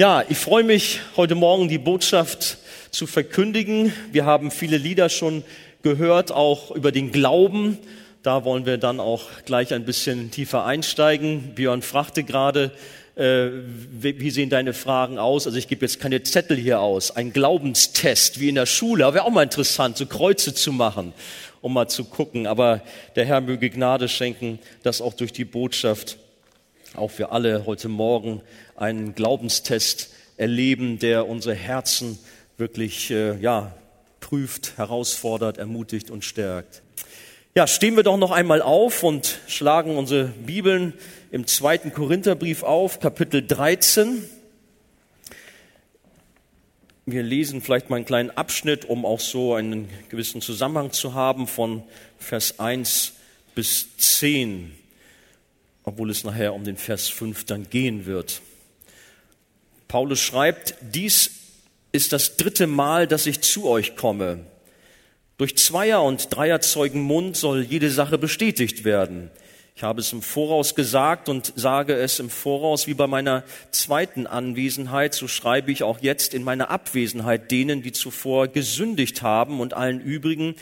Ja, ich freue mich, heute Morgen die Botschaft zu verkündigen. Wir haben viele Lieder schon gehört, auch über den Glauben. Da wollen wir dann auch gleich ein bisschen tiefer einsteigen. Björn fragte gerade, äh, wie sehen deine Fragen aus? Also ich gebe jetzt keine Zettel hier aus. Ein Glaubenstest wie in der Schule. Wäre auch mal interessant, so Kreuze zu machen, um mal zu gucken. Aber der Herr möge Gnade schenken, dass auch durch die Botschaft auch wir alle heute Morgen einen Glaubenstest erleben, der unsere Herzen wirklich äh, ja, prüft, herausfordert, ermutigt und stärkt. Ja, stehen wir doch noch einmal auf und schlagen unsere Bibeln im zweiten Korintherbrief auf, Kapitel 13. Wir lesen vielleicht mal einen kleinen Abschnitt, um auch so einen gewissen Zusammenhang zu haben von Vers 1 bis 10 obwohl es nachher um den Vers 5 dann gehen wird. Paulus schreibt, dies ist das dritte Mal, dass ich zu euch komme. Durch Zweier- und Dreierzeugen Mund soll jede Sache bestätigt werden. Ich habe es im Voraus gesagt und sage es im Voraus wie bei meiner zweiten Anwesenheit, so schreibe ich auch jetzt in meiner Abwesenheit denen, die zuvor gesündigt haben und allen übrigen,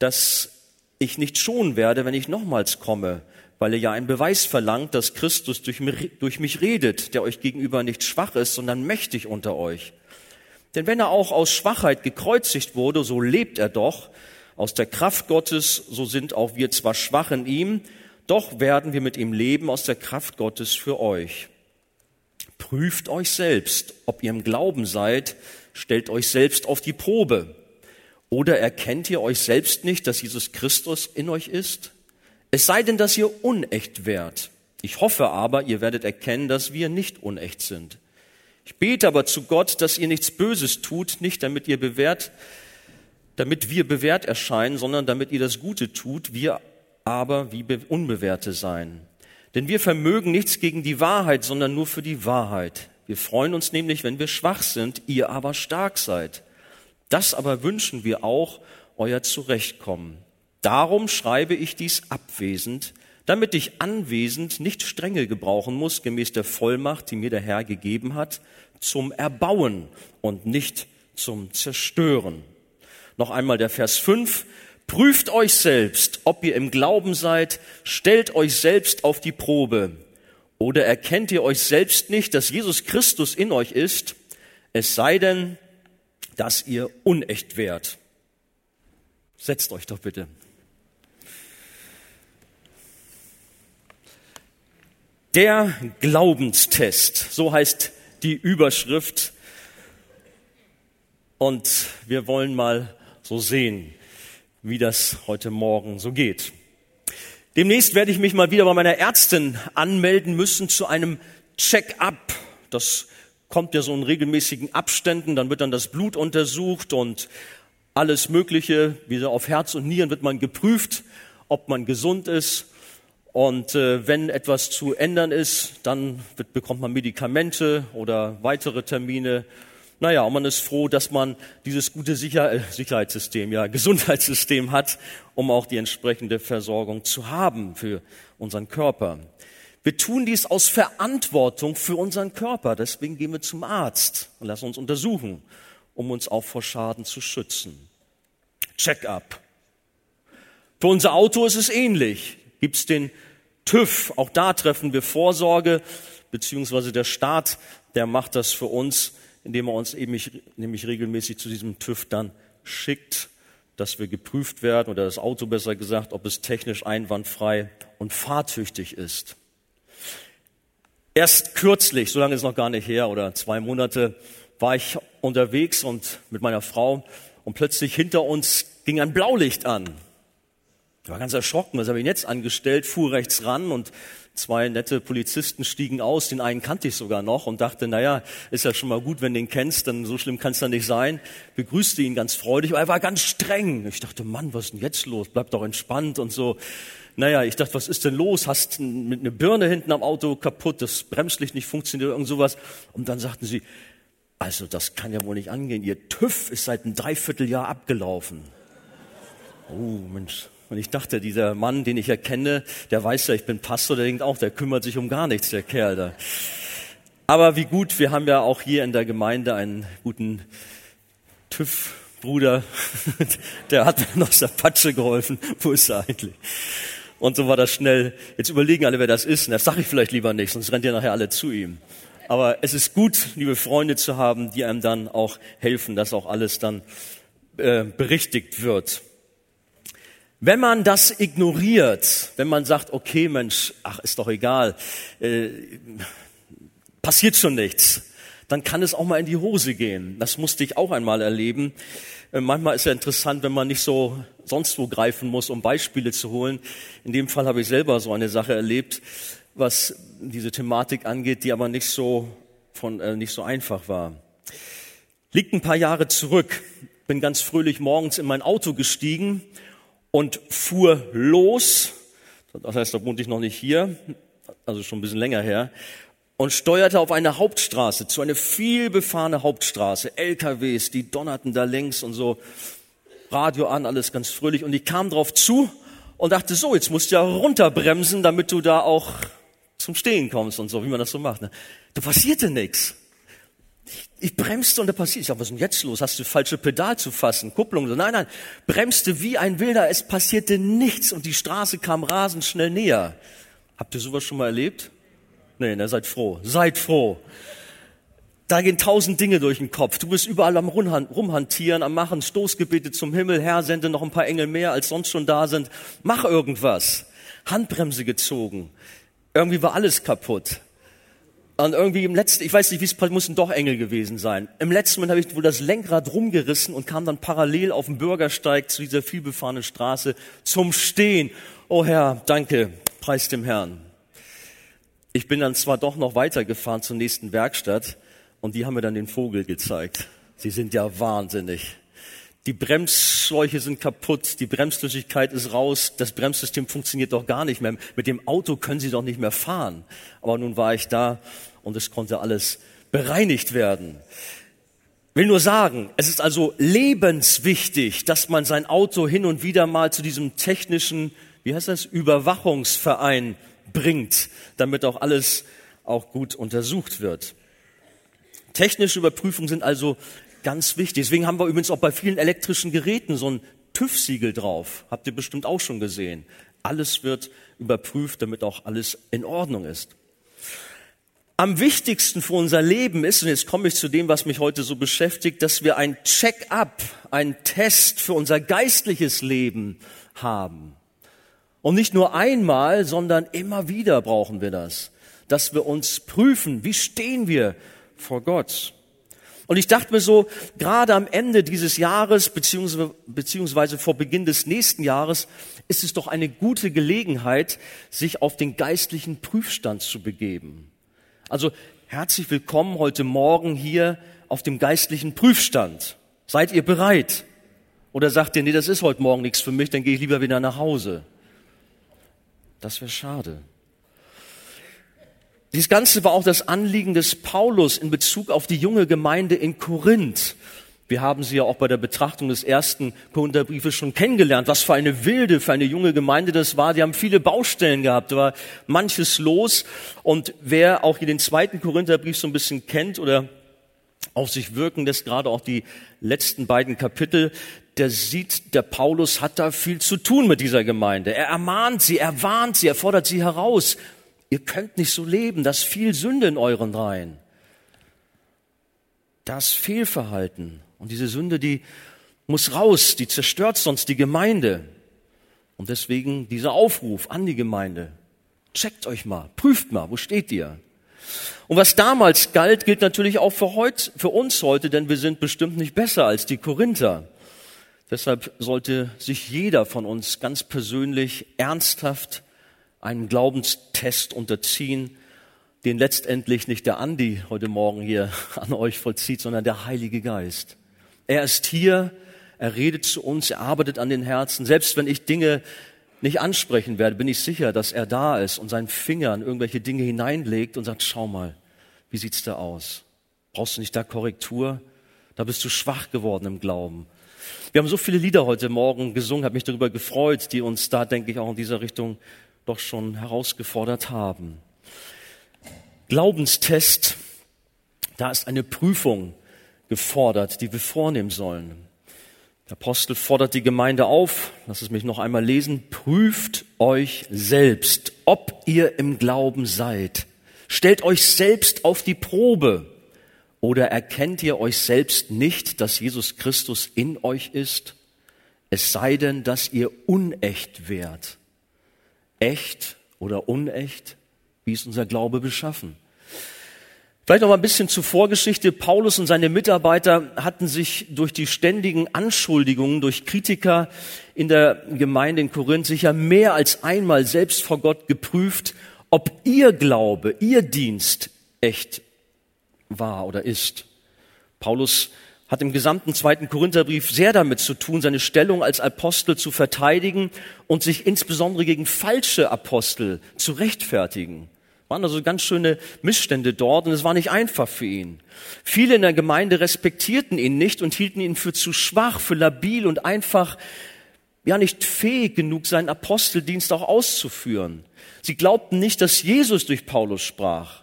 dass ich nicht schon werde, wenn ich nochmals komme weil er ja einen Beweis verlangt, dass Christus durch mich redet, der euch gegenüber nicht schwach ist, sondern mächtig unter euch. Denn wenn er auch aus Schwachheit gekreuzigt wurde, so lebt er doch. Aus der Kraft Gottes, so sind auch wir zwar schwach in ihm, doch werden wir mit ihm leben aus der Kraft Gottes für euch. Prüft euch selbst, ob ihr im Glauben seid, stellt euch selbst auf die Probe. Oder erkennt ihr euch selbst nicht, dass Jesus Christus in euch ist? Es sei denn, dass ihr unecht wärt. Ich hoffe aber, ihr werdet erkennen, dass wir nicht unecht sind. Ich bete aber zu Gott, dass ihr nichts Böses tut, nicht damit ihr bewährt, damit wir bewährt erscheinen, sondern damit ihr das Gute tut, wir aber wie Unbewährte sein. Denn wir vermögen nichts gegen die Wahrheit, sondern nur für die Wahrheit. Wir freuen uns nämlich, wenn wir schwach sind, ihr aber stark seid. Das aber wünschen wir auch, euer Zurechtkommen. Darum schreibe ich dies abwesend, damit ich anwesend nicht strenge gebrauchen muss, gemäß der Vollmacht, die mir der Herr gegeben hat, zum Erbauen und nicht zum Zerstören. Noch einmal der Vers 5. Prüft euch selbst, ob ihr im Glauben seid, stellt euch selbst auf die Probe. Oder erkennt ihr euch selbst nicht, dass Jesus Christus in euch ist, es sei denn, dass ihr unecht wärt. Setzt euch doch bitte. Der Glaubenstest, so heißt die Überschrift. Und wir wollen mal so sehen, wie das heute Morgen so geht. Demnächst werde ich mich mal wieder bei meiner Ärztin anmelden müssen zu einem Check-up. Das kommt ja so in regelmäßigen Abständen, dann wird dann das Blut untersucht und alles Mögliche, wie auf Herz und Nieren wird man geprüft, ob man gesund ist. Und äh, wenn etwas zu ändern ist, dann wird, bekommt man Medikamente oder weitere Termine. Naja, und man ist froh, dass man dieses gute Sicher äh, Sicherheitssystem, ja, Gesundheitssystem hat, um auch die entsprechende Versorgung zu haben für unseren Körper. Wir tun dies aus Verantwortung für unseren Körper. Deswegen gehen wir zum Arzt und lassen uns untersuchen, um uns auch vor Schaden zu schützen. Check-up. Für unser Auto ist es ähnlich gibt's den TÜV. Auch da treffen wir Vorsorge, beziehungsweise der Staat, der macht das für uns, indem er uns eben nämlich regelmäßig zu diesem TÜV dann schickt, dass wir geprüft werden oder das Auto besser gesagt, ob es technisch einwandfrei und fahrtüchtig ist. Erst kürzlich, so lange ist noch gar nicht her, oder zwei Monate, war ich unterwegs und mit meiner Frau und plötzlich hinter uns ging ein Blaulicht an. Ich war ganz erschrocken, was habe ich jetzt angestellt, fuhr rechts ran und zwei nette Polizisten stiegen aus, den einen kannte ich sogar noch und dachte, naja, ist ja schon mal gut, wenn du ihn kennst, dann so schlimm kann es ja nicht sein. Begrüßte ihn ganz freudig, aber er war ganz streng. Ich dachte, Mann, was ist denn jetzt los? Bleib doch entspannt und so. Naja, ich dachte, was ist denn los? Hast mit einer Birne hinten am Auto kaputt, das Bremslicht nicht funktioniert, irgend sowas. Und dann sagten sie, also das kann ja wohl nicht angehen. Ihr TÜV ist seit einem Dreivierteljahr abgelaufen. Oh, Mensch, und ich dachte, dieser Mann, den ich erkenne, der weiß ja, ich bin Pastor, der denkt auch, der kümmert sich um gar nichts, der Kerl da. Aber wie gut, wir haben ja auch hier in der Gemeinde einen guten TÜV-Bruder, der hat mir noch aus der Patsche geholfen. Wo ist er eigentlich? Und so war das schnell. Jetzt überlegen alle, wer das ist. Und das sage ich vielleicht lieber nicht, sonst rennt ihr nachher alle zu ihm. Aber es ist gut, liebe Freunde zu haben, die einem dann auch helfen, dass auch alles dann äh, berichtigt wird. Wenn man das ignoriert, wenn man sagt, okay Mensch, ach ist doch egal, äh, passiert schon nichts, dann kann es auch mal in die Hose gehen. Das musste ich auch einmal erleben. Äh, manchmal ist ja interessant, wenn man nicht so sonst wo greifen muss, um Beispiele zu holen. In dem Fall habe ich selber so eine Sache erlebt, was diese Thematik angeht, die aber nicht so von äh, nicht so einfach war. Liegt ein paar Jahre zurück. Bin ganz fröhlich morgens in mein Auto gestiegen und fuhr los. Das heißt, da wohnte ich noch nicht hier, also schon ein bisschen länger her, und steuerte auf eine Hauptstraße, zu einer viel befahrene Hauptstraße. LKWs, die donnerten da längs und so, Radio an, alles ganz fröhlich. Und ich kam drauf zu und dachte, so, jetzt musst du ja runterbremsen, damit du da auch zum Stehen kommst und so, wie man das so macht. Ne? Da passierte nichts. Ich bremste und da passiert. Ich sag, was ist denn jetzt los? Hast du falsche Pedal zu fassen? Kupplung? So, nein, nein. Bremste wie ein Wilder. Es passierte nichts und die Straße kam rasend schnell näher. Habt ihr sowas schon mal erlebt? Nee, ne, seid froh. Seid froh. Da gehen tausend Dinge durch den Kopf. Du bist überall am Rumhantieren, am Machen, Stoßgebete zum Himmel. Herr, sende noch ein paar Engel mehr, als sonst schon da sind. Mach irgendwas. Handbremse gezogen. Irgendwie war alles kaputt. Und irgendwie im letzten, ich weiß nicht, wie es mussten doch Engel gewesen sein. Im letzten Moment habe ich wohl das Lenkrad rumgerissen und kam dann parallel auf dem Bürgersteig zu dieser vielbefahrenen Straße zum Stehen. Oh Herr, danke, preis dem Herrn. Ich bin dann zwar doch noch weitergefahren zur nächsten Werkstatt und die haben mir dann den Vogel gezeigt. Sie sind ja wahnsinnig. Die Bremsschläuche sind kaputt, die Bremsflüssigkeit ist raus, das Bremssystem funktioniert doch gar nicht mehr. Mit dem Auto können Sie doch nicht mehr fahren. Aber nun war ich da und es konnte alles bereinigt werden. Will nur sagen, es ist also lebenswichtig, dass man sein Auto hin und wieder mal zu diesem technischen, wie heißt das, Überwachungsverein bringt, damit auch alles auch gut untersucht wird. Technische Überprüfungen sind also ganz wichtig. Deswegen haben wir übrigens auch bei vielen elektrischen Geräten so ein TÜV-Siegel drauf. Habt ihr bestimmt auch schon gesehen. Alles wird überprüft, damit auch alles in Ordnung ist am wichtigsten für unser Leben ist, und jetzt komme ich zu dem, was mich heute so beschäftigt, dass wir ein Check-up, ein Test für unser geistliches Leben haben. Und nicht nur einmal, sondern immer wieder brauchen wir das, dass wir uns prüfen, wie stehen wir vor Gott. Und ich dachte mir so, gerade am Ende dieses Jahres, beziehungsweise, beziehungsweise vor Beginn des nächsten Jahres, ist es doch eine gute Gelegenheit, sich auf den geistlichen Prüfstand zu begeben. Also herzlich willkommen heute Morgen hier auf dem geistlichen Prüfstand. Seid ihr bereit? Oder sagt ihr, nee, das ist heute Morgen nichts für mich, dann gehe ich lieber wieder nach Hause. Das wäre schade. Dies Ganze war auch das Anliegen des Paulus in Bezug auf die junge Gemeinde in Korinth. Wir haben sie ja auch bei der Betrachtung des ersten Korintherbriefes schon kennengelernt. Was für eine wilde, für eine junge Gemeinde das war. Die haben viele Baustellen gehabt. Da war manches los. Und wer auch hier den zweiten Korintherbrief so ein bisschen kennt oder auf sich wirken lässt, gerade auch die letzten beiden Kapitel, der sieht, der Paulus hat da viel zu tun mit dieser Gemeinde. Er ermahnt sie, er warnt sie, er fordert sie heraus. Ihr könnt nicht so leben, das viel Sünde in euren Reihen. Das Fehlverhalten und diese Sünde, die muss raus, die zerstört sonst die Gemeinde. Und deswegen dieser Aufruf an die Gemeinde. Checkt euch mal, prüft mal, wo steht ihr? Und was damals galt, gilt natürlich auch für, heut, für uns heute, denn wir sind bestimmt nicht besser als die Korinther. Deshalb sollte sich jeder von uns ganz persönlich ernsthaft einen Glaubenstest unterziehen, den letztendlich nicht der Andi heute Morgen hier an euch vollzieht, sondern der Heilige Geist. Er ist hier, er redet zu uns, er arbeitet an den Herzen. Selbst wenn ich Dinge nicht ansprechen werde, bin ich sicher, dass er da ist und seinen Finger in irgendwelche Dinge hineinlegt und sagt, schau mal, wie sieht's da aus? Brauchst du nicht da Korrektur? Da bist du schwach geworden im Glauben. Wir haben so viele Lieder heute Morgen gesungen, habe mich darüber gefreut, die uns da, denke ich, auch in dieser Richtung doch schon herausgefordert haben. Glaubenstest Da ist eine Prüfung gefordert, die wir vornehmen sollen. Der Apostel fordert die Gemeinde auf, lass es mich noch einmal lesen, prüft euch selbst, ob ihr im Glauben seid. Stellt euch selbst auf die Probe. Oder erkennt ihr euch selbst nicht, dass Jesus Christus in euch ist? Es sei denn, dass ihr unecht wärt. Echt oder unecht? Wie ist unser Glaube beschaffen? Vielleicht noch mal ein bisschen zur Vorgeschichte. Paulus und seine Mitarbeiter hatten sich durch die ständigen Anschuldigungen durch Kritiker in der Gemeinde in Korinth sicher mehr als einmal selbst vor Gott geprüft, ob ihr Glaube, ihr Dienst echt war oder ist. Paulus hat im gesamten zweiten Korintherbrief sehr damit zu tun, seine Stellung als Apostel zu verteidigen und sich insbesondere gegen falsche Apostel zu rechtfertigen. Waren also ganz schöne Missstände dort und es war nicht einfach für ihn. Viele in der Gemeinde respektierten ihn nicht und hielten ihn für zu schwach, für labil und einfach ja nicht fähig genug, seinen Aposteldienst auch auszuführen. Sie glaubten nicht, dass Jesus durch Paulus sprach.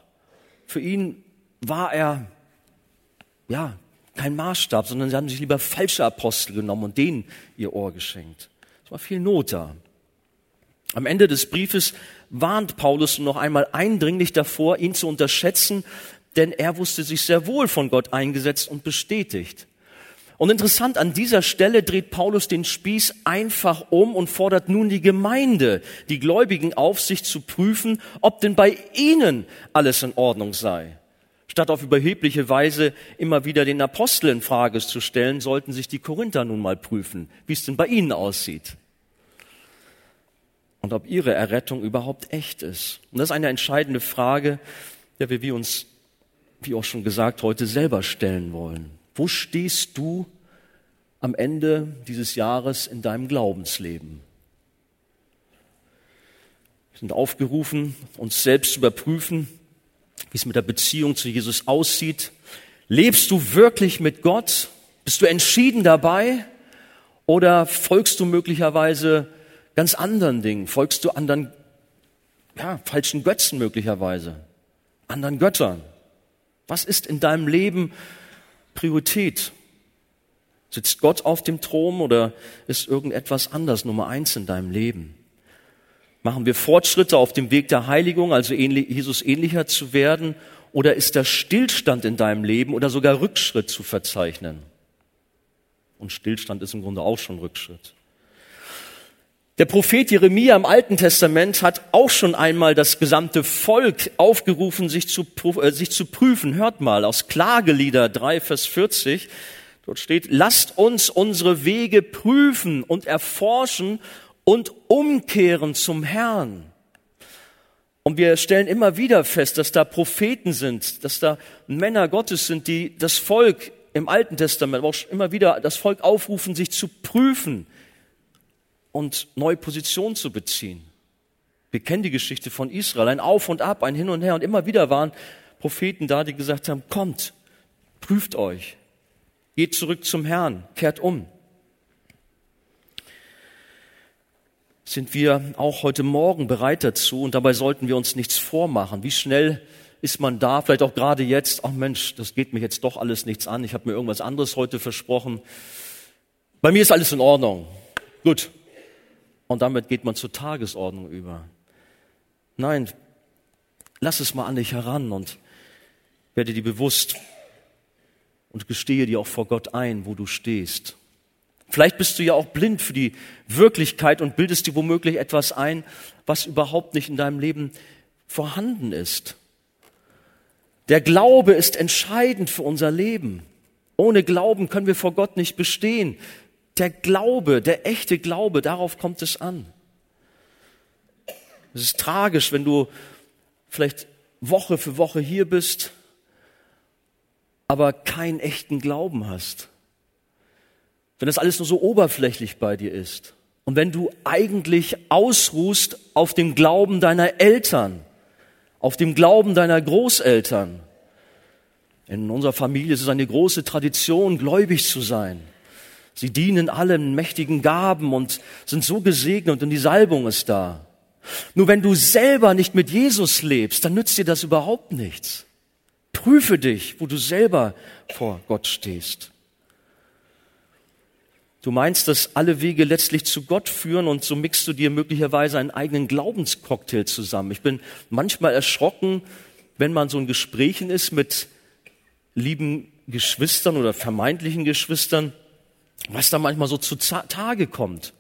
Für ihn war er ja kein Maßstab, sondern sie haben sich lieber falsche Apostel genommen und denen ihr Ohr geschenkt. Es war viel Not da. Am Ende des Briefes warnt Paulus noch einmal eindringlich davor, ihn zu unterschätzen, denn er wusste sich sehr wohl von Gott eingesetzt und bestätigt. Und interessant, an dieser Stelle dreht Paulus den Spieß einfach um und fordert nun die Gemeinde, die Gläubigen auf, sich zu prüfen, ob denn bei ihnen alles in Ordnung sei. Statt auf überhebliche Weise immer wieder den Apostel in Frage zu stellen, sollten sich die Korinther nun mal prüfen, wie es denn bei ihnen aussieht. Und ob ihre Errettung überhaupt echt ist. Und das ist eine entscheidende Frage, der wir uns, wie auch schon gesagt, heute selber stellen wollen. Wo stehst du am Ende dieses Jahres in deinem Glaubensleben? Wir sind aufgerufen, uns selbst zu überprüfen, wie es mit der Beziehung zu Jesus aussieht. Lebst du wirklich mit Gott? Bist du entschieden dabei? Oder folgst du möglicherweise ganz anderen Dingen? Folgst du anderen, ja, falschen Götzen möglicherweise? Anderen Göttern? Was ist in deinem Leben Priorität? Sitzt Gott auf dem Thron oder ist irgendetwas anders Nummer eins in deinem Leben? Machen wir Fortschritte auf dem Weg der Heiligung, also Jesus ähnlicher zu werden, oder ist da Stillstand in deinem Leben oder sogar Rückschritt zu verzeichnen? Und Stillstand ist im Grunde auch schon Rückschritt. Der Prophet Jeremia im Alten Testament hat auch schon einmal das gesamte Volk aufgerufen, sich zu, äh, sich zu prüfen. Hört mal aus Klagelieder 3, Vers 40. Dort steht, lasst uns unsere Wege prüfen und erforschen und umkehren zum Herrn. Und wir stellen immer wieder fest, dass da Propheten sind, dass da Männer Gottes sind, die das Volk im Alten Testament, aber auch immer wieder das Volk aufrufen, sich zu prüfen und neue Positionen zu beziehen. Wir kennen die Geschichte von Israel, ein Auf und Ab, ein Hin und Her. Und immer wieder waren Propheten da, die gesagt haben, kommt, prüft euch, geht zurück zum Herrn, kehrt um. Sind wir auch heute Morgen bereit dazu? Und dabei sollten wir uns nichts vormachen. Wie schnell ist man da, vielleicht auch gerade jetzt, ach Mensch, das geht mir jetzt doch alles nichts an, ich habe mir irgendwas anderes heute versprochen. Bei mir ist alles in Ordnung. Gut, und damit geht man zur Tagesordnung über. Nein, lass es mal an dich heran und werde dir bewusst und gestehe dir auch vor Gott ein, wo du stehst. Vielleicht bist du ja auch blind für die Wirklichkeit und bildest dir womöglich etwas ein, was überhaupt nicht in deinem Leben vorhanden ist. Der Glaube ist entscheidend für unser Leben. Ohne Glauben können wir vor Gott nicht bestehen. Der Glaube, der echte Glaube, darauf kommt es an. Es ist tragisch, wenn du vielleicht Woche für Woche hier bist, aber keinen echten Glauben hast. Wenn das alles nur so oberflächlich bei dir ist. Und wenn du eigentlich ausruhst auf dem Glauben deiner Eltern, auf dem Glauben deiner Großeltern. In unserer Familie ist es eine große Tradition, gläubig zu sein. Sie dienen allen mächtigen Gaben und sind so gesegnet und die Salbung ist da. Nur wenn du selber nicht mit Jesus lebst, dann nützt dir das überhaupt nichts. Prüfe dich, wo du selber vor Gott stehst. Du meinst, dass alle Wege letztlich zu Gott führen und so mixt du dir möglicherweise einen eigenen Glaubenscocktail zusammen. Ich bin manchmal erschrocken, wenn man so in Gesprächen ist mit lieben Geschwistern oder vermeintlichen Geschwistern, was da manchmal so zu Tage kommt.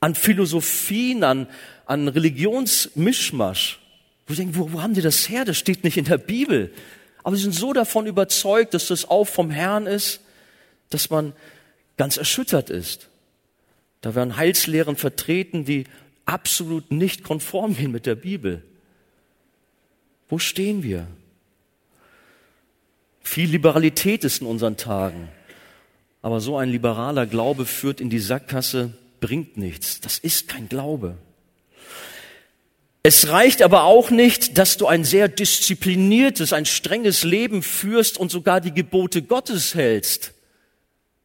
An Philosophien, an, an Religionsmischmasch. Wo ich denke, wo, wo haben die das her? Das steht nicht in der Bibel. Aber sie sind so davon überzeugt, dass das auch vom Herrn ist, dass man ganz erschüttert ist. Da werden Heilslehren vertreten, die absolut nicht konform gehen mit der Bibel. Wo stehen wir? Viel Liberalität ist in unseren Tagen. Aber so ein liberaler Glaube führt in die Sackgasse, bringt nichts. Das ist kein Glaube. Es reicht aber auch nicht, dass du ein sehr diszipliniertes, ein strenges Leben führst und sogar die Gebote Gottes hältst.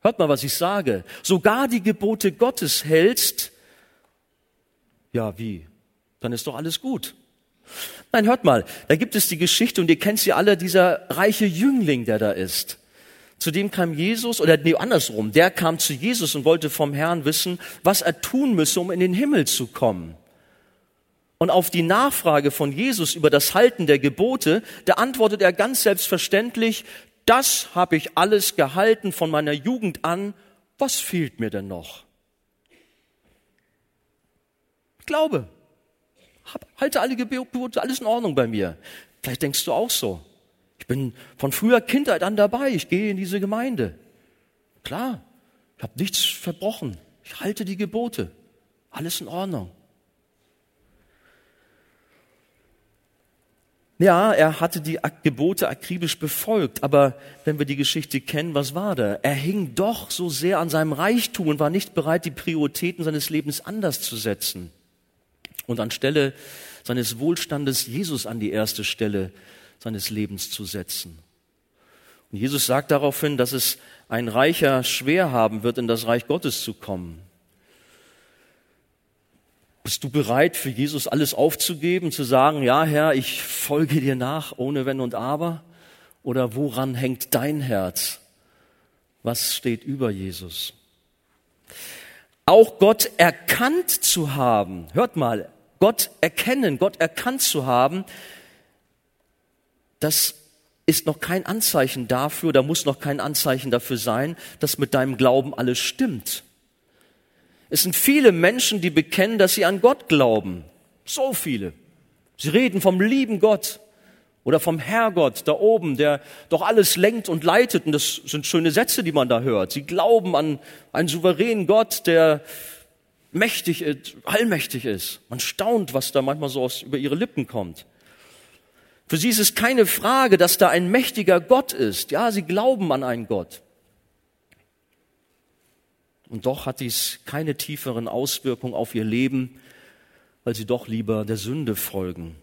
Hört mal, was ich sage. Sogar die Gebote Gottes hältst. Ja, wie? Dann ist doch alles gut. Nein, hört mal, da gibt es die Geschichte und ihr kennt sie alle, dieser reiche Jüngling, der da ist. Zu dem kam Jesus, oder nee, andersrum, der kam zu Jesus und wollte vom Herrn wissen, was er tun müsse, um in den Himmel zu kommen. Und auf die Nachfrage von Jesus über das Halten der Gebote, da antwortet er ganz selbstverständlich, das habe ich alles gehalten von meiner Jugend an, was fehlt mir denn noch? Glaube. Halte alle Gebote, alles in Ordnung bei mir. Vielleicht denkst du auch so. Ich bin von früher Kindheit an dabei. Ich gehe in diese Gemeinde. Klar, ich habe nichts verbrochen. Ich halte die Gebote. Alles in Ordnung. Ja, er hatte die Gebote akribisch befolgt, aber wenn wir die Geschichte kennen, was war da? Er hing doch so sehr an seinem Reichtum und war nicht bereit, die Prioritäten seines Lebens anders zu setzen und anstelle seines Wohlstandes Jesus an die erste Stelle seines Lebens zu setzen. Und Jesus sagt daraufhin, dass es ein Reicher schwer haben wird, in das Reich Gottes zu kommen. Bist du bereit, für Jesus alles aufzugeben, zu sagen, ja Herr, ich folge dir nach, ohne Wenn und Aber? Oder woran hängt dein Herz? Was steht über Jesus? Auch Gott erkannt zu haben, hört mal, Gott erkennen, Gott erkannt zu haben, das ist noch kein Anzeichen dafür, da muss noch kein Anzeichen dafür sein, dass mit deinem Glauben alles stimmt. Es sind viele Menschen, die bekennen, dass sie an Gott glauben. So viele. Sie reden vom lieben Gott oder vom Herrgott da oben, der doch alles lenkt und leitet. Und das sind schöne Sätze, die man da hört. Sie glauben an einen souveränen Gott, der mächtig, ist, allmächtig ist. Man staunt, was da manchmal so aus, über ihre Lippen kommt. Für sie ist es keine Frage, dass da ein mächtiger Gott ist. Ja, sie glauben an einen Gott. Und doch hat dies keine tieferen Auswirkungen auf ihr Leben, weil sie doch lieber der Sünde folgen.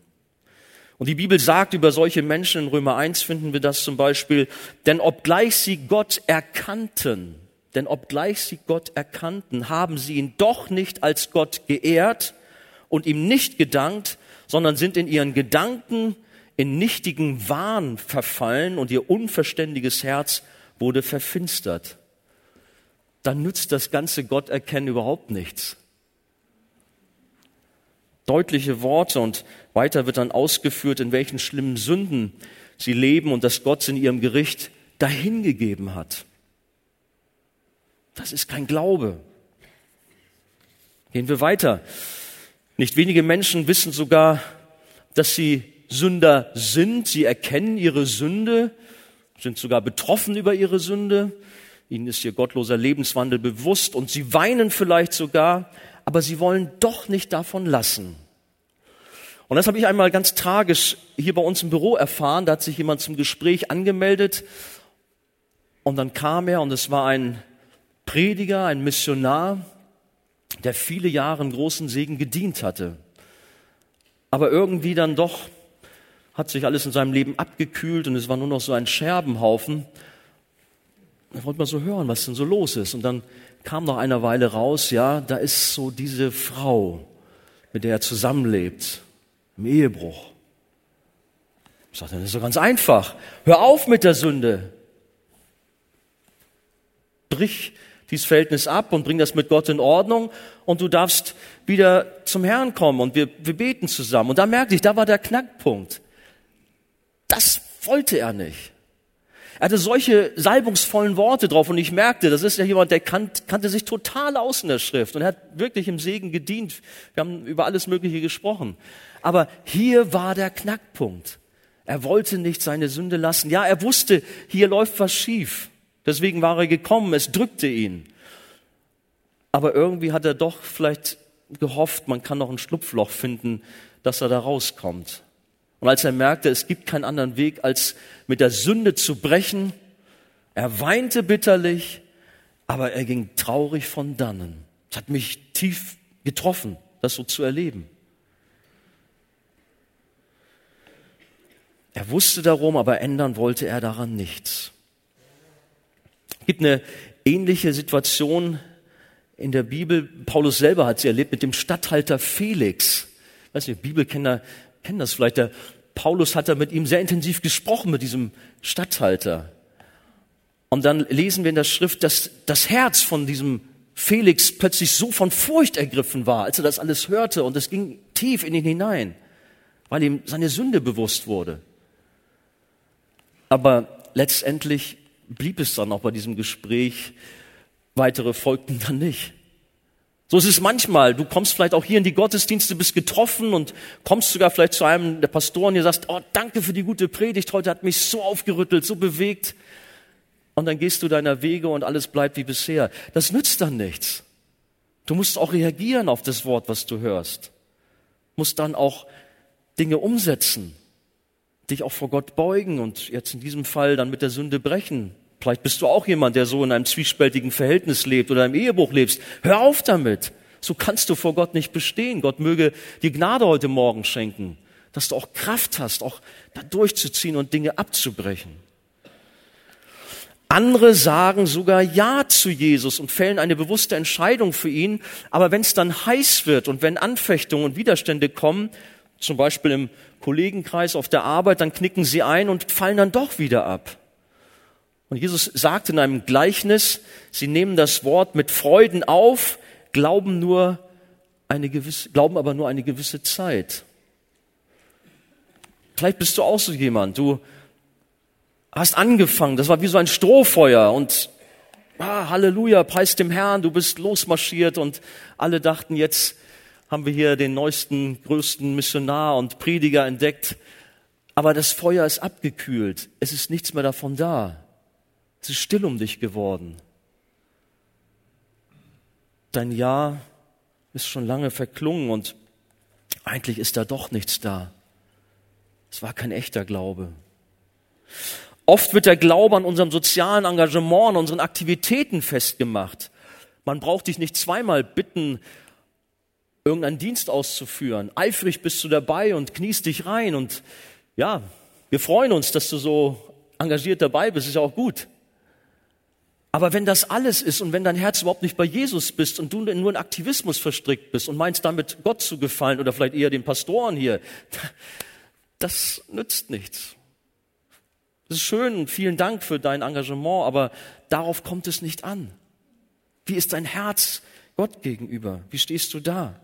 Und die Bibel sagt über solche Menschen, in Römer 1 finden wir das zum Beispiel, denn obgleich sie Gott erkannten, denn obgleich sie Gott erkannten, haben sie ihn doch nicht als Gott geehrt und ihm nicht gedankt, sondern sind in ihren Gedanken in nichtigen Wahn verfallen und ihr unverständiges Herz wurde verfinstert. Dann nützt das ganze Gotterkennen überhaupt nichts. Deutliche Worte und weiter wird dann ausgeführt, in welchen schlimmen Sünden sie leben und dass Gott in ihrem Gericht dahingegeben hat. Das ist kein Glaube. Gehen wir weiter. Nicht wenige Menschen wissen sogar, dass sie Sünder sind. Sie erkennen ihre Sünde, sind sogar betroffen über ihre Sünde. Ihnen ist ihr gottloser Lebenswandel bewusst und sie weinen vielleicht sogar, aber sie wollen doch nicht davon lassen. Und das habe ich einmal ganz tragisch hier bei uns im Büro erfahren. Da hat sich jemand zum Gespräch angemeldet und dann kam er und es war ein Prediger, ein Missionar, der viele Jahre in großen Segen gedient hatte. Aber irgendwie dann doch hat sich alles in seinem Leben abgekühlt und es war nur noch so ein Scherbenhaufen. Er wollte mal so hören, was denn so los ist. Und dann kam nach einer Weile raus, ja, da ist so diese Frau, mit der er zusammenlebt, im Ehebruch. Ich sagte, das ist doch ganz einfach. Hör auf mit der Sünde. Brich dieses Verhältnis ab und bring das mit Gott in Ordnung und du darfst wieder zum Herrn kommen und wir, wir beten zusammen. Und da merkte ich, da war der Knackpunkt. Das wollte er nicht. Er hatte solche salbungsvollen Worte drauf und ich merkte, das ist ja jemand, der kannt, kannte sich total aus in der Schrift und er hat wirklich im Segen gedient. Wir haben über alles Mögliche gesprochen. Aber hier war der Knackpunkt. Er wollte nicht seine Sünde lassen. Ja, er wusste, hier läuft was schief. Deswegen war er gekommen, es drückte ihn. Aber irgendwie hat er doch vielleicht gehofft, man kann noch ein Schlupfloch finden, dass er da rauskommt. Und als er merkte, es gibt keinen anderen Weg, als mit der Sünde zu brechen, er weinte bitterlich, aber er ging traurig von dannen. Es hat mich tief getroffen, das so zu erleben. Er wusste darum, aber ändern wollte er daran nichts. Es gibt eine ähnliche Situation in der Bibel. Paulus selber hat sie erlebt mit dem Statthalter Felix. Ich weiß nicht, Bibelkenner kennen das vielleicht. Der Paulus hat da mit ihm sehr intensiv gesprochen, mit diesem Statthalter. Und dann lesen wir in der Schrift, dass das Herz von diesem Felix plötzlich so von Furcht ergriffen war, als er das alles hörte. Und es ging tief in ihn hinein, weil ihm seine Sünde bewusst wurde. Aber letztendlich blieb es dann auch bei diesem Gespräch. Weitere folgten dann nicht. So ist es manchmal. Du kommst vielleicht auch hier in die Gottesdienste, bist getroffen und kommst sogar vielleicht zu einem der Pastoren, ihr sagst, oh, danke für die gute Predigt, heute hat mich so aufgerüttelt, so bewegt. Und dann gehst du deiner Wege und alles bleibt wie bisher. Das nützt dann nichts. Du musst auch reagieren auf das Wort, was du hörst. Musst dann auch Dinge umsetzen, dich auch vor Gott beugen und jetzt in diesem Fall dann mit der Sünde brechen, Vielleicht bist du auch jemand, der so in einem zwiespältigen Verhältnis lebt oder im Ehebruch lebst. Hör auf damit. So kannst du vor Gott nicht bestehen. Gott möge dir Gnade heute Morgen schenken, dass du auch Kraft hast, auch da durchzuziehen und Dinge abzubrechen. Andere sagen sogar Ja zu Jesus und fällen eine bewusste Entscheidung für ihn. Aber wenn es dann heiß wird und wenn Anfechtungen und Widerstände kommen, zum Beispiel im Kollegenkreis auf der Arbeit, dann knicken sie ein und fallen dann doch wieder ab. Und Jesus sagt in einem Gleichnis, sie nehmen das Wort mit Freuden auf, glauben nur eine gewisse, glauben aber nur eine gewisse Zeit. Vielleicht bist du auch so jemand, du hast angefangen, das war wie so ein Strohfeuer und ah, Halleluja, preis dem Herrn, du bist losmarschiert und alle dachten, jetzt haben wir hier den neuesten, größten Missionar und Prediger entdeckt. Aber das Feuer ist abgekühlt, es ist nichts mehr davon da. Es ist still um dich geworden. Dein Ja ist schon lange verklungen und eigentlich ist da doch nichts da. Es war kein echter Glaube. Oft wird der Glaube an unserem sozialen Engagement, an unseren Aktivitäten festgemacht. Man braucht dich nicht zweimal bitten, irgendeinen Dienst auszuführen. Eifrig bist du dabei und kniest dich rein und ja, wir freuen uns, dass du so engagiert dabei bist, ist ja auch gut. Aber wenn das alles ist und wenn dein Herz überhaupt nicht bei Jesus bist und du nur in Aktivismus verstrickt bist und meinst damit Gott zu gefallen oder vielleicht eher den Pastoren hier, das nützt nichts. Das ist schön vielen Dank für dein Engagement, aber darauf kommt es nicht an. Wie ist dein Herz Gott gegenüber? Wie stehst du da?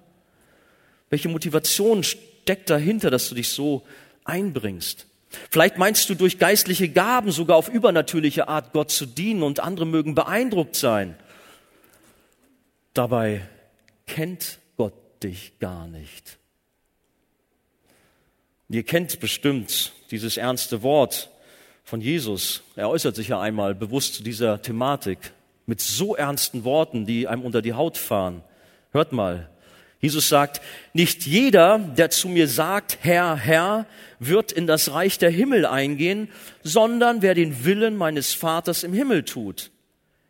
Welche Motivation steckt dahinter, dass du dich so einbringst? Vielleicht meinst du durch geistliche Gaben sogar auf übernatürliche Art Gott zu dienen und andere mögen beeindruckt sein. Dabei kennt Gott dich gar nicht. Ihr kennt bestimmt dieses ernste Wort von Jesus. Er äußert sich ja einmal bewusst zu dieser Thematik mit so ernsten Worten, die einem unter die Haut fahren. Hört mal, Jesus sagt, nicht jeder, der zu mir sagt, Herr, Herr, wird in das Reich der Himmel eingehen, sondern wer den Willen meines Vaters im Himmel tut.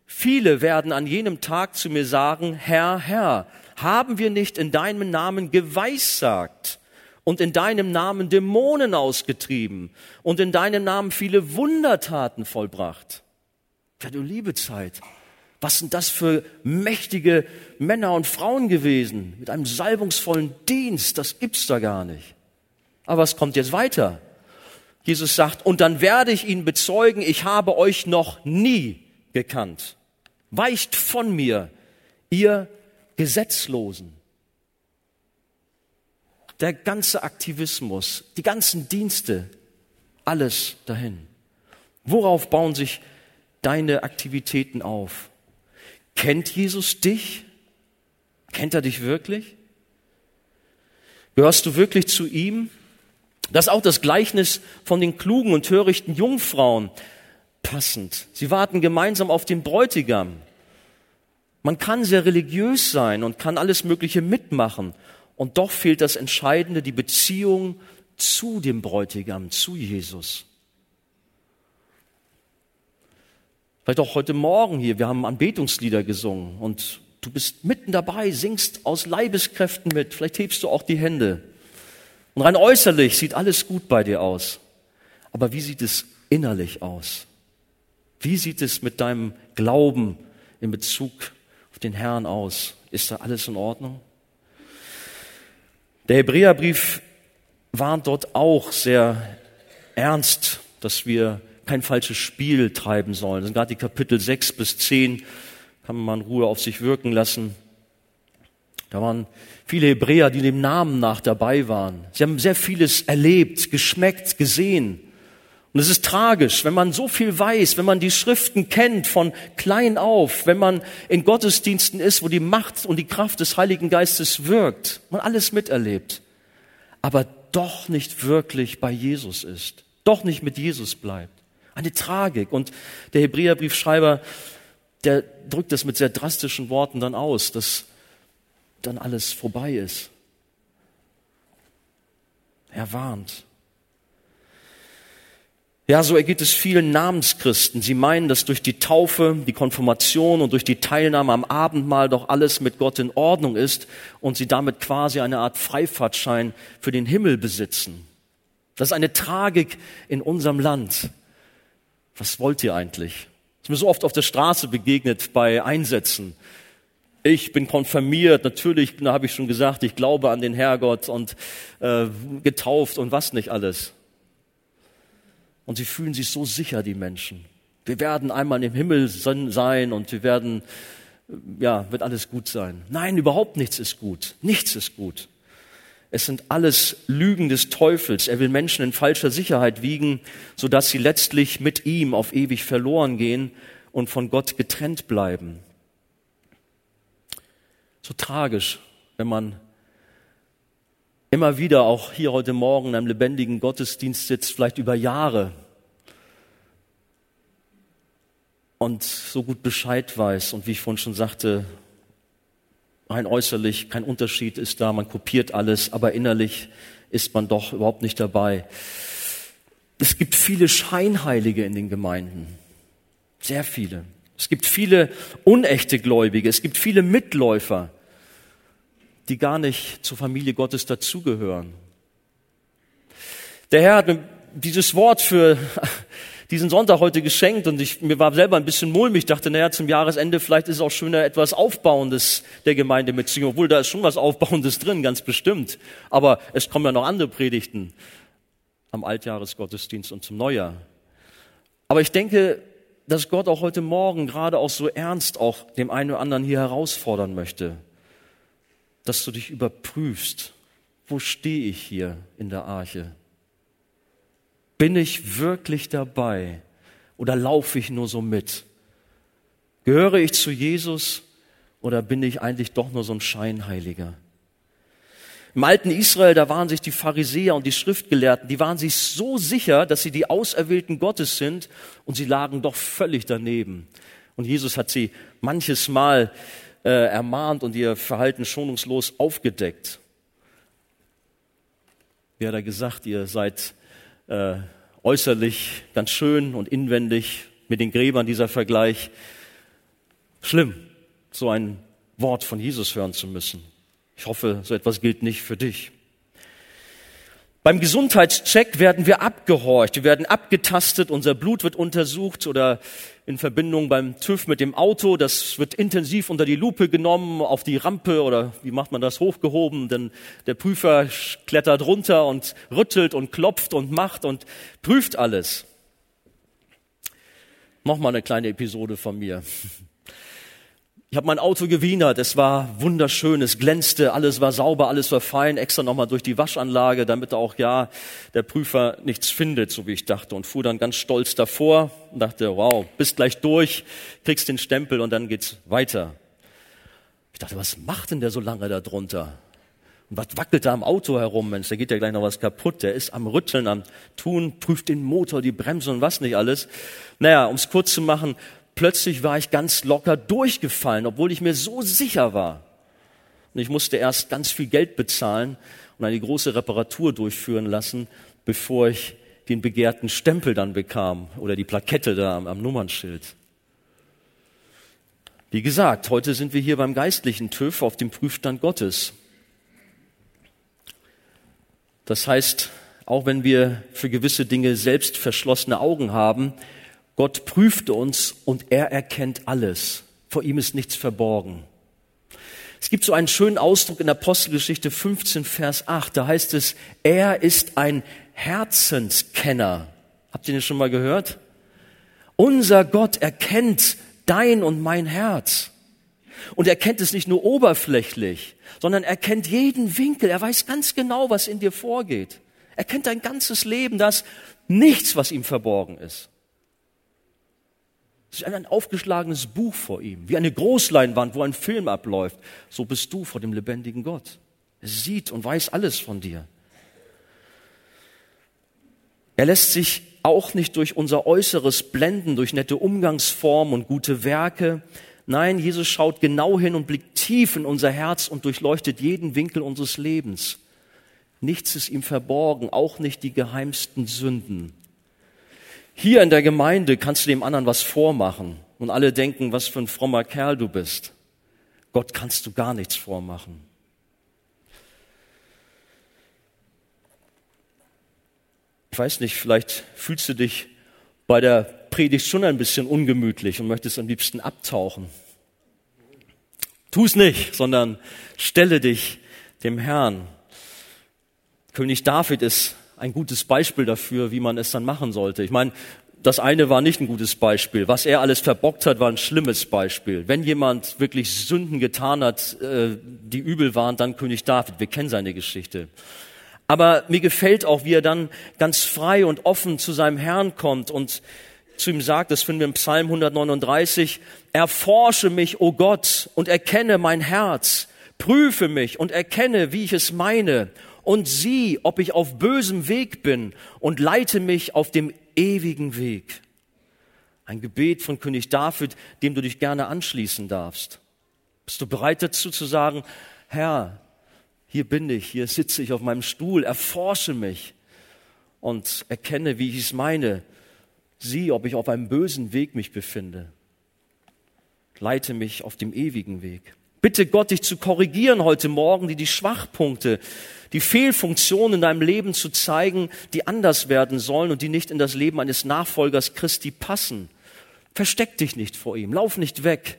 Viele werden an jenem Tag zu mir sagen, Herr, Herr, haben wir nicht in deinem Namen geweissagt und in deinem Namen Dämonen ausgetrieben und in deinem Namen viele Wundertaten vollbracht? Ja, du liebe Zeit. Was sind das für mächtige Männer und Frauen gewesen mit einem salbungsvollen Dienst? Das gibt's da gar nicht. Aber was kommt jetzt weiter? Jesus sagt, und dann werde ich ihn bezeugen, ich habe euch noch nie gekannt. Weicht von mir, ihr Gesetzlosen. Der ganze Aktivismus, die ganzen Dienste, alles dahin. Worauf bauen sich deine Aktivitäten auf? Kennt Jesus dich? Kennt er dich wirklich? Gehörst du wirklich zu ihm? Das ist auch das Gleichnis von den klugen und törichten Jungfrauen passend. Sie warten gemeinsam auf den Bräutigam. Man kann sehr religiös sein und kann alles Mögliche mitmachen. Und doch fehlt das Entscheidende, die Beziehung zu dem Bräutigam, zu Jesus. Vielleicht auch heute Morgen hier, wir haben Anbetungslieder gesungen und du bist mitten dabei, singst aus Leibeskräften mit, vielleicht hebst du auch die Hände. Und rein äußerlich sieht alles gut bei dir aus. Aber wie sieht es innerlich aus? Wie sieht es mit deinem Glauben in Bezug auf den Herrn aus? Ist da alles in Ordnung? Der Hebräerbrief warnt dort auch sehr ernst, dass wir kein falsches Spiel treiben sollen. Das sind gerade die Kapitel 6 bis 10, kann man mal in Ruhe auf sich wirken lassen. Da waren viele Hebräer, die dem Namen nach dabei waren. Sie haben sehr vieles erlebt, geschmeckt, gesehen. Und es ist tragisch, wenn man so viel weiß, wenn man die Schriften kennt von klein auf, wenn man in Gottesdiensten ist, wo die Macht und die Kraft des Heiligen Geistes wirkt, man alles miterlebt, aber doch nicht wirklich bei Jesus ist, doch nicht mit Jesus bleibt. Eine Tragik. Und der Hebräerbriefschreiber, der drückt das mit sehr drastischen Worten dann aus, dass dann alles vorbei ist. Er warnt. Ja, so ergeht es vielen Namenschristen. Sie meinen, dass durch die Taufe, die Konfirmation und durch die Teilnahme am Abendmahl doch alles mit Gott in Ordnung ist und sie damit quasi eine Art Freifahrtschein für den Himmel besitzen. Das ist eine Tragik in unserem Land. Was wollt ihr eigentlich? ist mir so oft auf der Straße begegnet bei Einsätzen. Ich bin konfirmiert, natürlich, da habe ich schon gesagt, ich glaube an den Herrgott und äh, getauft und was nicht alles. Und sie fühlen sich so sicher, die Menschen. Wir werden einmal im Himmel sein und wir werden, ja, wird alles gut sein. Nein, überhaupt nichts ist gut. Nichts ist gut. Es sind alles Lügen des Teufels. Er will Menschen in falscher Sicherheit wiegen, sodass sie letztlich mit ihm auf ewig verloren gehen und von Gott getrennt bleiben. So tragisch, wenn man immer wieder auch hier heute Morgen in einem lebendigen Gottesdienst sitzt, vielleicht über Jahre und so gut Bescheid weiß und wie ich vorhin schon sagte, rein äußerlich kein Unterschied ist da, man kopiert alles, aber innerlich ist man doch überhaupt nicht dabei. Es gibt viele Scheinheilige in den Gemeinden, sehr viele. Es gibt viele unechte Gläubige, es gibt viele Mitläufer, die gar nicht zur Familie Gottes dazugehören. Der Herr hat dieses Wort für diesen Sonntag heute geschenkt und ich, mir war selber ein bisschen mulmig. Ich dachte, naja, zum Jahresende vielleicht ist es auch schöner etwas Aufbauendes der Gemeinde mitzunehmen, obwohl da ist schon was Aufbauendes drin, ganz bestimmt. Aber es kommen ja noch andere Predigten am Altjahresgottesdienst und zum Neujahr. Aber ich denke, dass Gott auch heute Morgen gerade auch so ernst auch dem einen oder anderen hier herausfordern möchte dass du dich überprüfst, wo stehe ich hier in der Arche? Bin ich wirklich dabei oder laufe ich nur so mit? Gehöre ich zu Jesus oder bin ich eigentlich doch nur so ein Scheinheiliger? Im alten Israel, da waren sich die Pharisäer und die Schriftgelehrten, die waren sich so sicher, dass sie die Auserwählten Gottes sind und sie lagen doch völlig daneben. Und Jesus hat sie manches Mal äh, ermahnt und ihr Verhalten schonungslos aufgedeckt. Wie hat er gesagt, ihr seid äh, äußerlich ganz schön und inwendig mit den Gräbern dieser Vergleich. Schlimm, so ein Wort von Jesus hören zu müssen. Ich hoffe, so etwas gilt nicht für dich. Beim Gesundheitscheck werden wir abgehorcht, wir werden abgetastet, unser Blut wird untersucht oder in Verbindung beim TÜV mit dem Auto, das wird intensiv unter die Lupe genommen, auf die Rampe oder wie macht man das hochgehoben, denn der Prüfer klettert runter und rüttelt und klopft und macht und prüft alles. Nochmal eine kleine Episode von mir. Ich habe mein Auto gewienert, es war wunderschön, es glänzte, alles war sauber, alles war fein, extra nochmal durch die Waschanlage, damit auch ja der Prüfer nichts findet, so wie ich dachte, und fuhr dann ganz stolz davor und dachte, wow, bist gleich durch, kriegst den Stempel und dann geht's weiter. Ich dachte, was macht denn der so lange da drunter? Und was wackelt da am Auto herum, Mensch, da geht ja gleich noch was kaputt, der ist am Rütteln, am Tun, prüft den Motor, die Bremse und was nicht alles. Naja, um es kurz zu machen, plötzlich war ich ganz locker durchgefallen, obwohl ich mir so sicher war. Und ich musste erst ganz viel Geld bezahlen und eine große Reparatur durchführen lassen, bevor ich den begehrten Stempel dann bekam oder die Plakette da am, am Nummernschild. Wie gesagt, heute sind wir hier beim geistlichen TÜV auf dem Prüfstand Gottes. Das heißt, auch wenn wir für gewisse Dinge selbst verschlossene Augen haben, Gott prüft uns und er erkennt alles. Vor ihm ist nichts verborgen. Es gibt so einen schönen Ausdruck in Apostelgeschichte 15, Vers 8. Da heißt es, er ist ein Herzenskenner. Habt ihr das schon mal gehört? Unser Gott erkennt dein und mein Herz. Und er kennt es nicht nur oberflächlich, sondern er kennt jeden Winkel. Er weiß ganz genau, was in dir vorgeht. Er kennt dein ganzes Leben, das nichts, was ihm verborgen ist. Es ist ein aufgeschlagenes Buch vor ihm, wie eine Großleinwand, wo ein Film abläuft. So bist du vor dem lebendigen Gott. Er sieht und weiß alles von dir. Er lässt sich auch nicht durch unser Äußeres blenden, durch nette Umgangsformen und gute Werke. Nein, Jesus schaut genau hin und blickt tief in unser Herz und durchleuchtet jeden Winkel unseres Lebens. Nichts ist ihm verborgen, auch nicht die geheimsten Sünden. Hier in der Gemeinde kannst du dem anderen was vormachen und alle denken, was für ein frommer Kerl du bist. Gott kannst du gar nichts vormachen. Ich weiß nicht, vielleicht fühlst du dich bei der Predigt schon ein bisschen ungemütlich und möchtest am liebsten abtauchen. Tu es nicht, sondern stelle dich dem Herrn. König David ist ein gutes Beispiel dafür, wie man es dann machen sollte. Ich meine, das eine war nicht ein gutes Beispiel. Was er alles verbockt hat, war ein schlimmes Beispiel. Wenn jemand wirklich Sünden getan hat, äh, die übel waren, dann König David. Wir kennen seine Geschichte. Aber mir gefällt auch, wie er dann ganz frei und offen zu seinem Herrn kommt und zu ihm sagt, das finden wir im Psalm 139, erforsche mich, o oh Gott, und erkenne mein Herz, prüfe mich und erkenne, wie ich es meine und sieh, ob ich auf bösem Weg bin und leite mich auf dem ewigen Weg. Ein Gebet von König David, dem du dich gerne anschließen darfst. Bist du bereit dazu zu sagen, Herr, hier bin ich, hier sitze ich auf meinem Stuhl, erforsche mich und erkenne, wie ich es meine. Sieh, ob ich auf einem bösen Weg mich befinde. Leite mich auf dem ewigen Weg. Bitte Gott, dich zu korrigieren heute Morgen, die die Schwachpunkte, die Fehlfunktionen in deinem Leben zu zeigen, die anders werden sollen und die nicht in das Leben eines Nachfolgers Christi passen. Versteck dich nicht vor ihm, lauf nicht weg,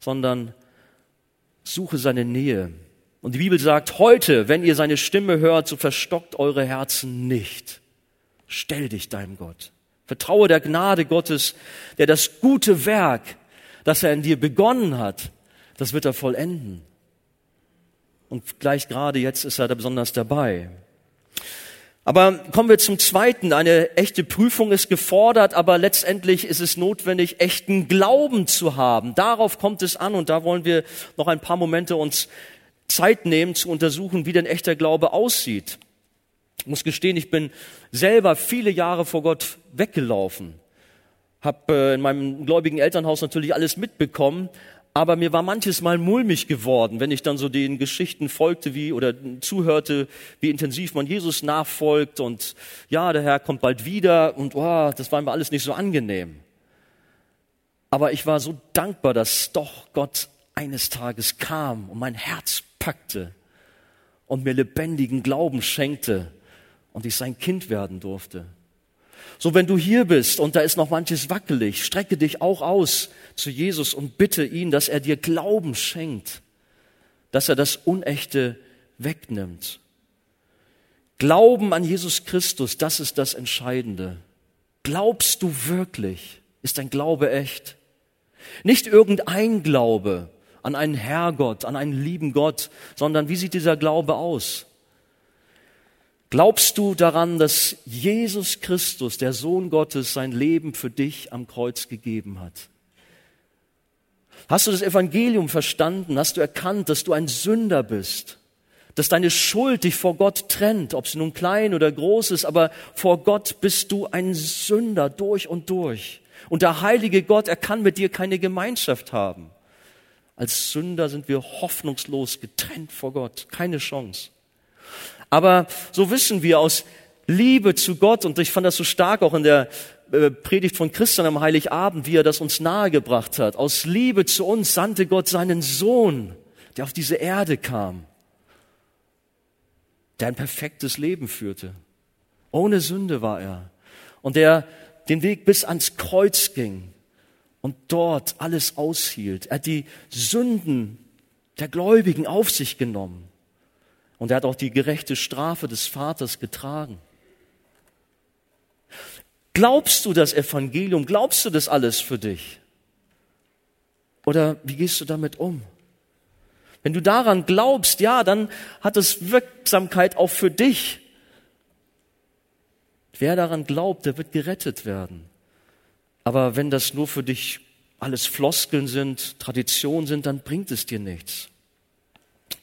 sondern suche seine Nähe. Und die Bibel sagt, heute, wenn ihr seine Stimme hört, so verstockt eure Herzen nicht. Stell dich deinem Gott. Vertraue der Gnade Gottes, der das gute Werk, das er in dir begonnen hat, das wird er vollenden. Und gleich gerade jetzt ist er da besonders dabei. Aber kommen wir zum Zweiten. Eine echte Prüfung ist gefordert, aber letztendlich ist es notwendig, echten Glauben zu haben. Darauf kommt es an und da wollen wir noch ein paar Momente uns Zeit nehmen zu untersuchen, wie denn echter Glaube aussieht. Ich muss gestehen, ich bin selber viele Jahre vor Gott weggelaufen. Hab äh, in meinem gläubigen Elternhaus natürlich alles mitbekommen, aber mir war manches Mal mulmig geworden, wenn ich dann so den Geschichten folgte wie oder zuhörte, wie intensiv man Jesus nachfolgt und ja, der Herr kommt bald wieder und oh, das war mir alles nicht so angenehm. Aber ich war so dankbar, dass doch Gott eines Tages kam und mein Herz packte und mir lebendigen Glauben schenkte und ich sein Kind werden durfte. So, wenn du hier bist und da ist noch manches wackelig, strecke dich auch aus zu Jesus und bitte ihn, dass er dir Glauben schenkt, dass er das Unechte wegnimmt. Glauben an Jesus Christus, das ist das Entscheidende. Glaubst du wirklich? Ist dein Glaube echt? Nicht irgendein Glaube an einen Herrgott, an einen lieben Gott, sondern wie sieht dieser Glaube aus? Glaubst du daran, dass Jesus Christus, der Sohn Gottes, sein Leben für dich am Kreuz gegeben hat? Hast du das Evangelium verstanden? Hast du erkannt, dass du ein Sünder bist? Dass deine Schuld dich vor Gott trennt, ob sie nun klein oder groß ist, aber vor Gott bist du ein Sünder durch und durch. Und der heilige Gott, er kann mit dir keine Gemeinschaft haben. Als Sünder sind wir hoffnungslos getrennt vor Gott, keine Chance. Aber so wissen wir aus Liebe zu Gott, und ich fand das so stark auch in der äh, Predigt von Christian am Heiligabend, wie er das uns nahegebracht hat. Aus Liebe zu uns sandte Gott seinen Sohn, der auf diese Erde kam, der ein perfektes Leben führte. Ohne Sünde war er. Und der den Weg bis ans Kreuz ging und dort alles aushielt. Er hat die Sünden der Gläubigen auf sich genommen. Und er hat auch die gerechte Strafe des Vaters getragen. Glaubst du das Evangelium? Glaubst du das alles für dich? Oder wie gehst du damit um? Wenn du daran glaubst, ja, dann hat es Wirksamkeit auch für dich. Wer daran glaubt, der wird gerettet werden. Aber wenn das nur für dich alles Floskeln sind, Tradition sind, dann bringt es dir nichts.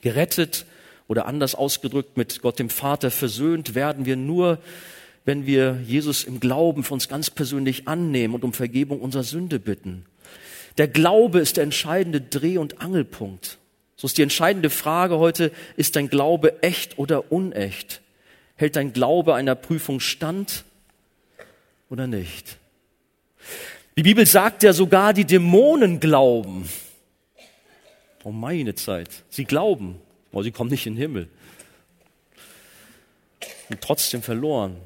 Gerettet oder anders ausgedrückt mit Gott dem Vater versöhnt werden wir nur, wenn wir Jesus im Glauben für uns ganz persönlich annehmen und um Vergebung unserer Sünde bitten. Der Glaube ist der entscheidende Dreh- und Angelpunkt. So ist die entscheidende Frage heute, ist dein Glaube echt oder unecht? Hält dein Glaube einer Prüfung stand oder nicht? Die Bibel sagt ja sogar, die Dämonen glauben. Oh meine Zeit. Sie glauben, aber sie kommen nicht in den Himmel. Und trotzdem verloren.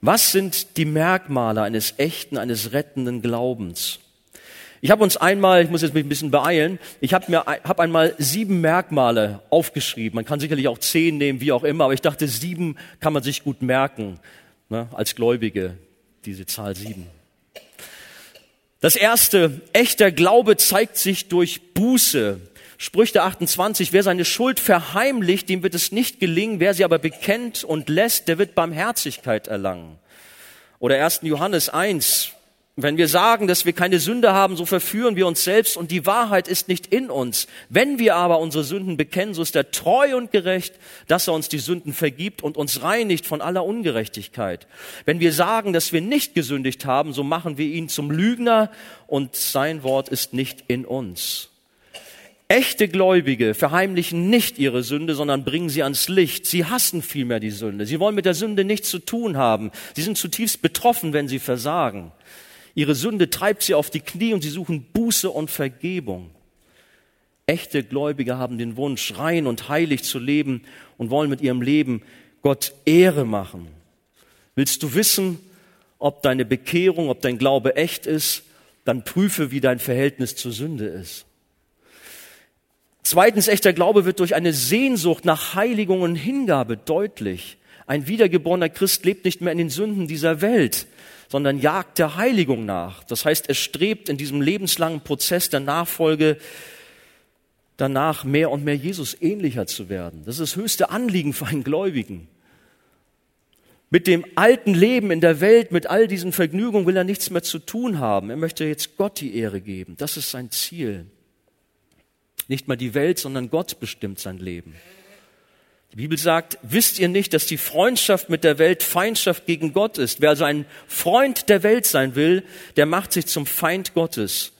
Was sind die Merkmale eines echten, eines rettenden Glaubens? Ich habe uns einmal, ich muss jetzt mich ein bisschen beeilen, ich habe mir hab einmal sieben Merkmale aufgeschrieben. Man kann sicherlich auch zehn nehmen, wie auch immer, aber ich dachte, sieben kann man sich gut merken, ne, als Gläubige, diese Zahl sieben. Das erste, echter Glaube zeigt sich durch Buße. Sprüche 28, wer seine Schuld verheimlicht, dem wird es nicht gelingen, wer sie aber bekennt und lässt, der wird Barmherzigkeit erlangen. Oder 1. Johannes 1, wenn wir sagen, dass wir keine Sünde haben, so verführen wir uns selbst und die Wahrheit ist nicht in uns. Wenn wir aber unsere Sünden bekennen, so ist er treu und gerecht, dass er uns die Sünden vergibt und uns reinigt von aller Ungerechtigkeit. Wenn wir sagen, dass wir nicht gesündigt haben, so machen wir ihn zum Lügner und sein Wort ist nicht in uns. Echte Gläubige verheimlichen nicht ihre Sünde, sondern bringen sie ans Licht. Sie hassen vielmehr die Sünde. Sie wollen mit der Sünde nichts zu tun haben. Sie sind zutiefst betroffen, wenn sie versagen. Ihre Sünde treibt sie auf die Knie und sie suchen Buße und Vergebung. Echte Gläubige haben den Wunsch, rein und heilig zu leben und wollen mit ihrem Leben Gott Ehre machen. Willst du wissen, ob deine Bekehrung, ob dein Glaube echt ist, dann prüfe, wie dein Verhältnis zur Sünde ist. Zweitens, echter Glaube wird durch eine Sehnsucht nach Heiligung und Hingabe deutlich. Ein wiedergeborener Christ lebt nicht mehr in den Sünden dieser Welt, sondern jagt der Heiligung nach. Das heißt, er strebt in diesem lebenslangen Prozess der Nachfolge danach, mehr und mehr Jesus ähnlicher zu werden. Das ist das höchste Anliegen für einen Gläubigen. Mit dem alten Leben in der Welt, mit all diesen Vergnügungen will er nichts mehr zu tun haben. Er möchte jetzt Gott die Ehre geben. Das ist sein Ziel. Nicht mal die Welt, sondern Gott bestimmt sein Leben. Die Bibel sagt, wisst ihr nicht, dass die Freundschaft mit der Welt Feindschaft gegen Gott ist? Wer also ein Freund der Welt sein will, der macht sich zum Feind Gottes.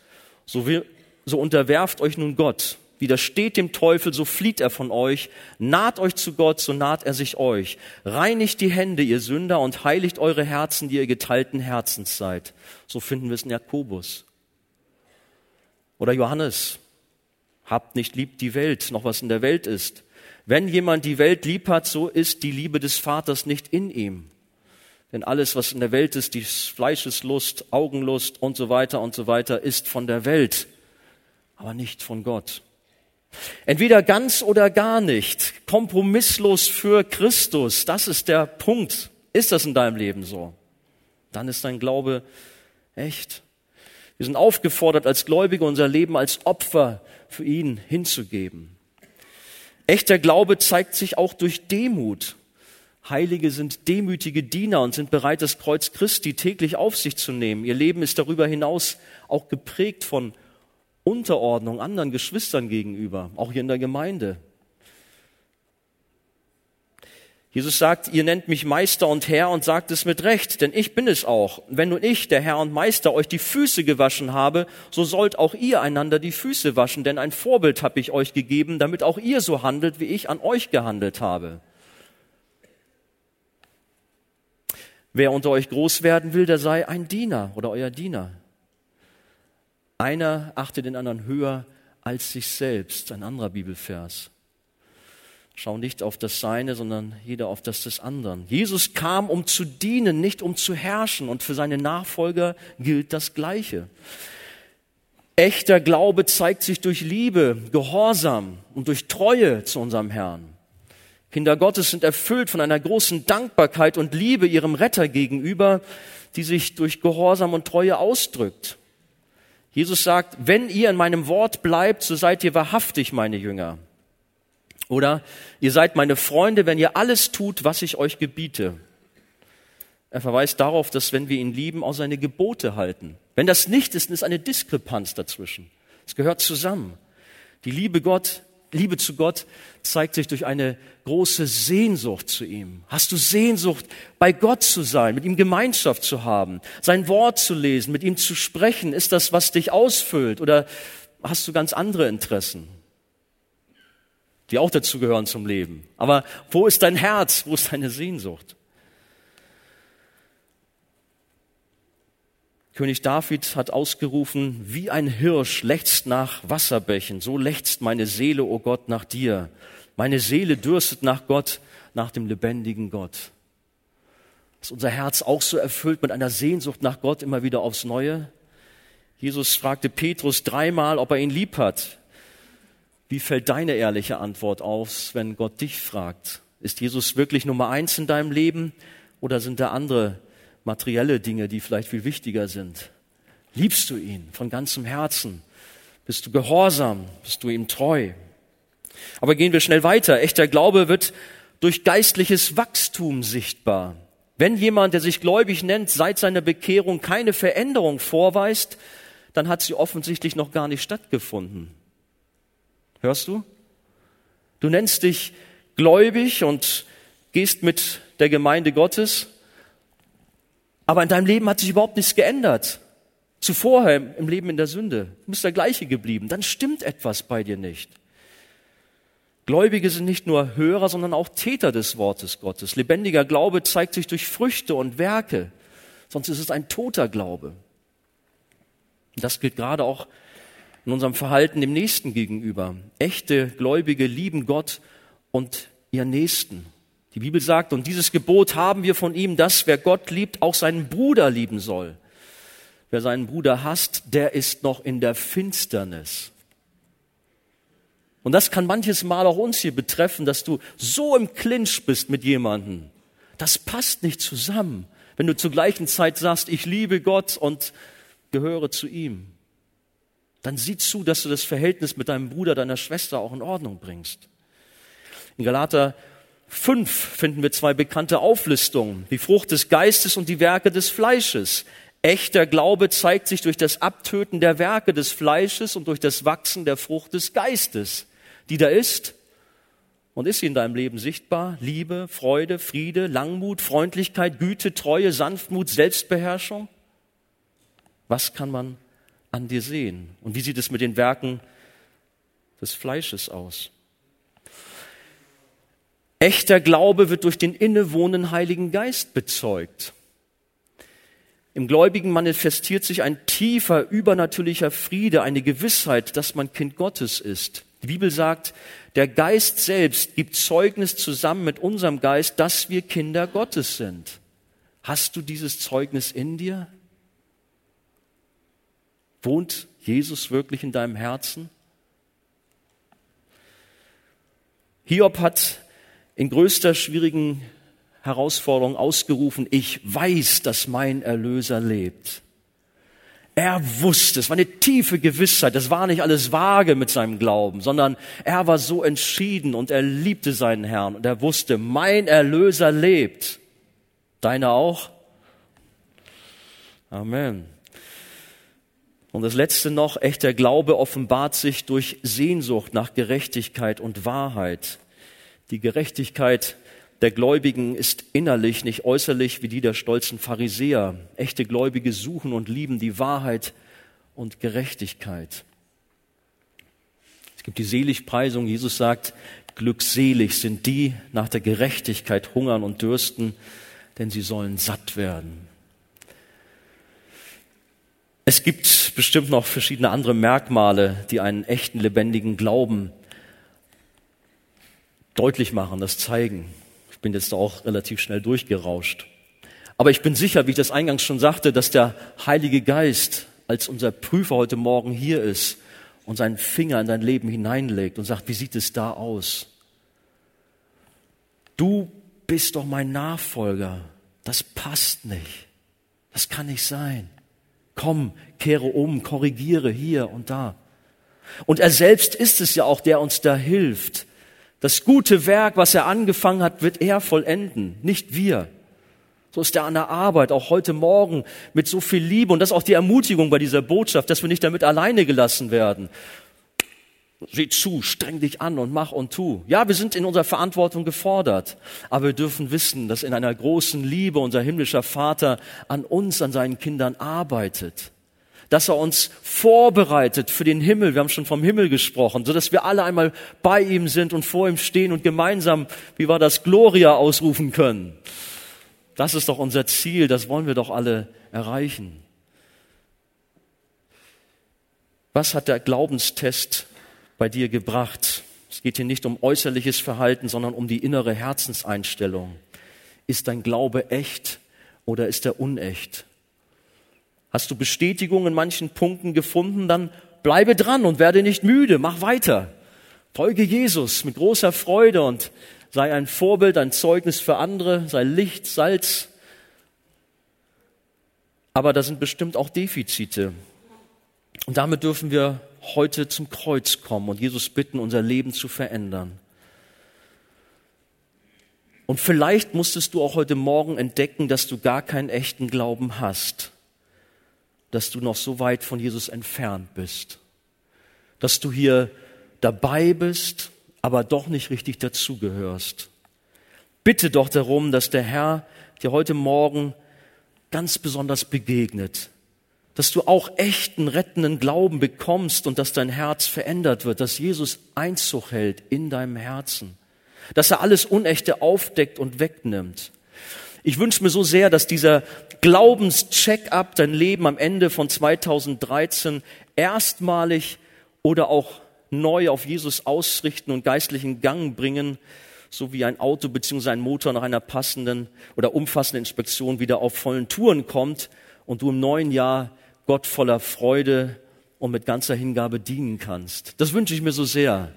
So, will, so unterwerft euch nun Gott. Widersteht dem Teufel, so flieht er von euch. Naht euch zu Gott, so naht er sich euch. Reinigt die Hände, ihr Sünder, und heiligt eure Herzen, die ihr geteilten Herzens seid. So finden wir es in Jakobus. Oder Johannes. Habt nicht lieb die Welt, noch was in der Welt ist. Wenn jemand die Welt lieb hat, so ist die Liebe des Vaters nicht in ihm. Denn alles, was in der Welt ist, die Fleischeslust, Augenlust und so weiter und so weiter, ist von der Welt, aber nicht von Gott. Entweder ganz oder gar nicht, kompromisslos für Christus, das ist der Punkt. Ist das in deinem Leben so? Dann ist dein Glaube echt. Wir sind aufgefordert, als Gläubige unser Leben als Opfer für ihn hinzugeben. Echter Glaube zeigt sich auch durch Demut. Heilige sind demütige Diener und sind bereit, das Kreuz Christi täglich auf sich zu nehmen. Ihr Leben ist darüber hinaus auch geprägt von Unterordnung anderen Geschwistern gegenüber, auch hier in der Gemeinde. Jesus sagt, ihr nennt mich Meister und Herr und sagt es mit Recht, denn ich bin es auch. Wenn nun ich, der Herr und Meister, euch die Füße gewaschen habe, so sollt auch ihr einander die Füße waschen, denn ein Vorbild habe ich euch gegeben, damit auch ihr so handelt, wie ich an euch gehandelt habe. Wer unter euch groß werden will, der sei ein Diener oder euer Diener. Einer achte den anderen höher als sich selbst, ein anderer Bibelvers. Schau nicht auf das Seine, sondern jeder auf das des anderen. Jesus kam, um zu dienen, nicht um zu herrschen. Und für seine Nachfolger gilt das Gleiche. Echter Glaube zeigt sich durch Liebe, Gehorsam und durch Treue zu unserem Herrn. Kinder Gottes sind erfüllt von einer großen Dankbarkeit und Liebe ihrem Retter gegenüber, die sich durch Gehorsam und Treue ausdrückt. Jesus sagt, wenn ihr in meinem Wort bleibt, so seid ihr wahrhaftig meine Jünger. Oder ihr seid meine Freunde, wenn ihr alles tut, was ich euch gebiete. Er verweist darauf, dass wenn wir ihn lieben, auch seine Gebote halten. Wenn das nicht ist, ist eine Diskrepanz dazwischen. Es gehört zusammen. Die Liebe Gott Liebe zu Gott zeigt sich durch eine große Sehnsucht zu ihm. Hast du Sehnsucht, bei Gott zu sein, mit ihm Gemeinschaft zu haben, sein Wort zu lesen, mit ihm zu sprechen? Ist das, was dich ausfüllt? Oder hast du ganz andere Interessen, die auch dazu gehören zum Leben? Aber wo ist dein Herz? Wo ist deine Sehnsucht? König David hat ausgerufen, wie ein Hirsch lechzt nach Wasserbächen, so lechzt meine Seele, o oh Gott, nach dir. Meine Seele dürstet nach Gott, nach dem lebendigen Gott. Ist unser Herz auch so erfüllt mit einer Sehnsucht nach Gott immer wieder aufs Neue? Jesus fragte Petrus dreimal, ob er ihn lieb hat. Wie fällt deine ehrliche Antwort aus, wenn Gott dich fragt? Ist Jesus wirklich Nummer eins in deinem Leben oder sind da andere materielle Dinge, die vielleicht viel wichtiger sind? Liebst du ihn von ganzem Herzen? Bist du gehorsam? Bist du ihm treu? Aber gehen wir schnell weiter. Echter Glaube wird durch geistliches Wachstum sichtbar. Wenn jemand, der sich gläubig nennt, seit seiner Bekehrung keine Veränderung vorweist, dann hat sie offensichtlich noch gar nicht stattgefunden. Hörst du? Du nennst dich gläubig und gehst mit der Gemeinde Gottes, aber in deinem Leben hat sich überhaupt nichts geändert. Zuvor im Leben in der Sünde. Du bist der gleiche geblieben. Dann stimmt etwas bei dir nicht. Gläubige sind nicht nur Hörer, sondern auch Täter des Wortes Gottes. Lebendiger Glaube zeigt sich durch Früchte und Werke. Sonst ist es ein toter Glaube. Das gilt gerade auch in unserem Verhalten dem Nächsten gegenüber. Echte Gläubige lieben Gott und ihren Nächsten. Die Bibel sagt, und dieses Gebot haben wir von ihm, dass wer Gott liebt, auch seinen Bruder lieben soll. Wer seinen Bruder hasst, der ist noch in der Finsternis. Und das kann manches Mal auch uns hier betreffen, dass du so im Clinch bist mit jemandem. Das passt nicht zusammen, wenn du zur gleichen Zeit sagst, ich liebe Gott und gehöre zu ihm. Dann sieh zu, dass du das Verhältnis mit deinem Bruder, deiner Schwester auch in Ordnung bringst. In Galater 5 finden wir zwei bekannte Auflistungen. Die Frucht des Geistes und die Werke des Fleisches. Echter Glaube zeigt sich durch das Abtöten der Werke des Fleisches und durch das Wachsen der Frucht des Geistes, die da ist. Und ist sie in deinem Leben sichtbar? Liebe, Freude, Friede, Langmut, Freundlichkeit, Güte, Treue, Sanftmut, Selbstbeherrschung? Was kann man an dir sehen? Und wie sieht es mit den Werken des Fleisches aus? Echter Glaube wird durch den innewohnen Heiligen Geist bezeugt. Im Gläubigen manifestiert sich ein tiefer, übernatürlicher Friede, eine Gewissheit, dass man Kind Gottes ist. Die Bibel sagt, der Geist selbst gibt Zeugnis zusammen mit unserem Geist, dass wir Kinder Gottes sind. Hast du dieses Zeugnis in dir? Wohnt Jesus wirklich in deinem Herzen? Hiob hat in größter schwierigen Herausforderung ausgerufen, ich weiß, dass mein Erlöser lebt. Er wusste, es war eine tiefe Gewissheit, das war nicht alles vage mit seinem Glauben, sondern er war so entschieden und er liebte seinen Herrn und er wusste, mein Erlöser lebt. Deine auch? Amen. Und das letzte noch, echter Glaube offenbart sich durch Sehnsucht nach Gerechtigkeit und Wahrheit. Die Gerechtigkeit der Gläubigen ist innerlich, nicht äußerlich wie die der stolzen Pharisäer. Echte Gläubige suchen und lieben die Wahrheit und Gerechtigkeit. Es gibt die Seligpreisung. Jesus sagt, glückselig sind die nach der Gerechtigkeit hungern und dürsten, denn sie sollen satt werden. Es gibt bestimmt noch verschiedene andere Merkmale, die einen echten lebendigen Glauben deutlich machen, das zeigen. Ich bin jetzt auch relativ schnell durchgerauscht. Aber ich bin sicher, wie ich das eingangs schon sagte, dass der Heilige Geist als unser Prüfer heute Morgen hier ist und seinen Finger in dein Leben hineinlegt und sagt, wie sieht es da aus? Du bist doch mein Nachfolger. Das passt nicht. Das kann nicht sein. Komm, kehre um, korrigiere hier und da. Und er selbst ist es ja auch, der uns da hilft, das gute Werk, was er angefangen hat, wird er vollenden, nicht wir. So ist er an der Arbeit, auch heute Morgen mit so viel Liebe. Und das ist auch die Ermutigung bei dieser Botschaft, dass wir nicht damit alleine gelassen werden. Sieh zu, streng dich an und mach und tu. Ja, wir sind in unserer Verantwortung gefordert, aber wir dürfen wissen, dass in einer großen Liebe unser himmlischer Vater an uns, an seinen Kindern arbeitet dass er uns vorbereitet für den Himmel. Wir haben schon vom Himmel gesprochen, so dass wir alle einmal bei ihm sind und vor ihm stehen und gemeinsam, wie war das, Gloria ausrufen können. Das ist doch unser Ziel, das wollen wir doch alle erreichen. Was hat der Glaubenstest bei dir gebracht? Es geht hier nicht um äußerliches Verhalten, sondern um die innere Herzenseinstellung. Ist dein Glaube echt oder ist er unecht? Hast du Bestätigung in manchen Punkten gefunden, dann bleibe dran und werde nicht müde, mach weiter. Folge Jesus mit großer Freude und sei ein Vorbild, ein Zeugnis für andere, sei Licht, Salz. Aber da sind bestimmt auch Defizite. Und damit dürfen wir heute zum Kreuz kommen und Jesus bitten, unser Leben zu verändern. Und vielleicht musstest du auch heute Morgen entdecken, dass du gar keinen echten Glauben hast dass du noch so weit von Jesus entfernt bist. Dass du hier dabei bist, aber doch nicht richtig dazugehörst. Bitte doch darum, dass der Herr dir heute Morgen ganz besonders begegnet. Dass du auch echten, rettenden Glauben bekommst und dass dein Herz verändert wird, dass Jesus Einzug hält in deinem Herzen. Dass er alles Unechte aufdeckt und wegnimmt. Ich wünsche mir so sehr, dass dieser Glaubenscheck-up dein Leben am Ende von 2013 erstmalig oder auch neu auf Jesus ausrichten und geistlichen Gang bringen, so wie ein Auto bzw. ein Motor nach einer passenden oder umfassenden Inspektion wieder auf vollen Touren kommt und du im neuen Jahr Gott voller Freude und mit ganzer Hingabe dienen kannst. Das wünsche ich mir so sehr,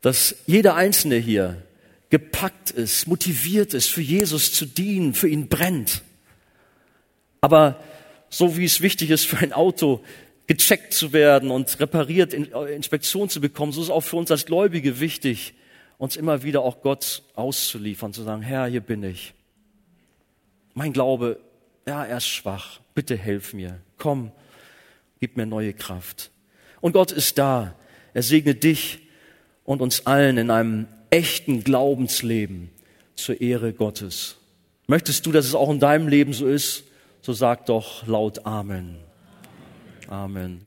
dass jeder Einzelne hier gepackt ist, motiviert ist, für Jesus zu dienen, für ihn brennt. Aber so wie es wichtig ist für ein Auto, gecheckt zu werden und repariert, äh, Inspektion zu bekommen, so ist auch für uns als Gläubige wichtig, uns immer wieder auch Gott auszuliefern, zu sagen, Herr, hier bin ich. Mein Glaube, ja, er ist schwach. Bitte helf mir. Komm, gib mir neue Kraft. Und Gott ist da. Er segne dich und uns allen in einem echten Glaubensleben zur Ehre Gottes. Möchtest du, dass es auch in deinem Leben so ist? So sag doch laut Amen. Amen.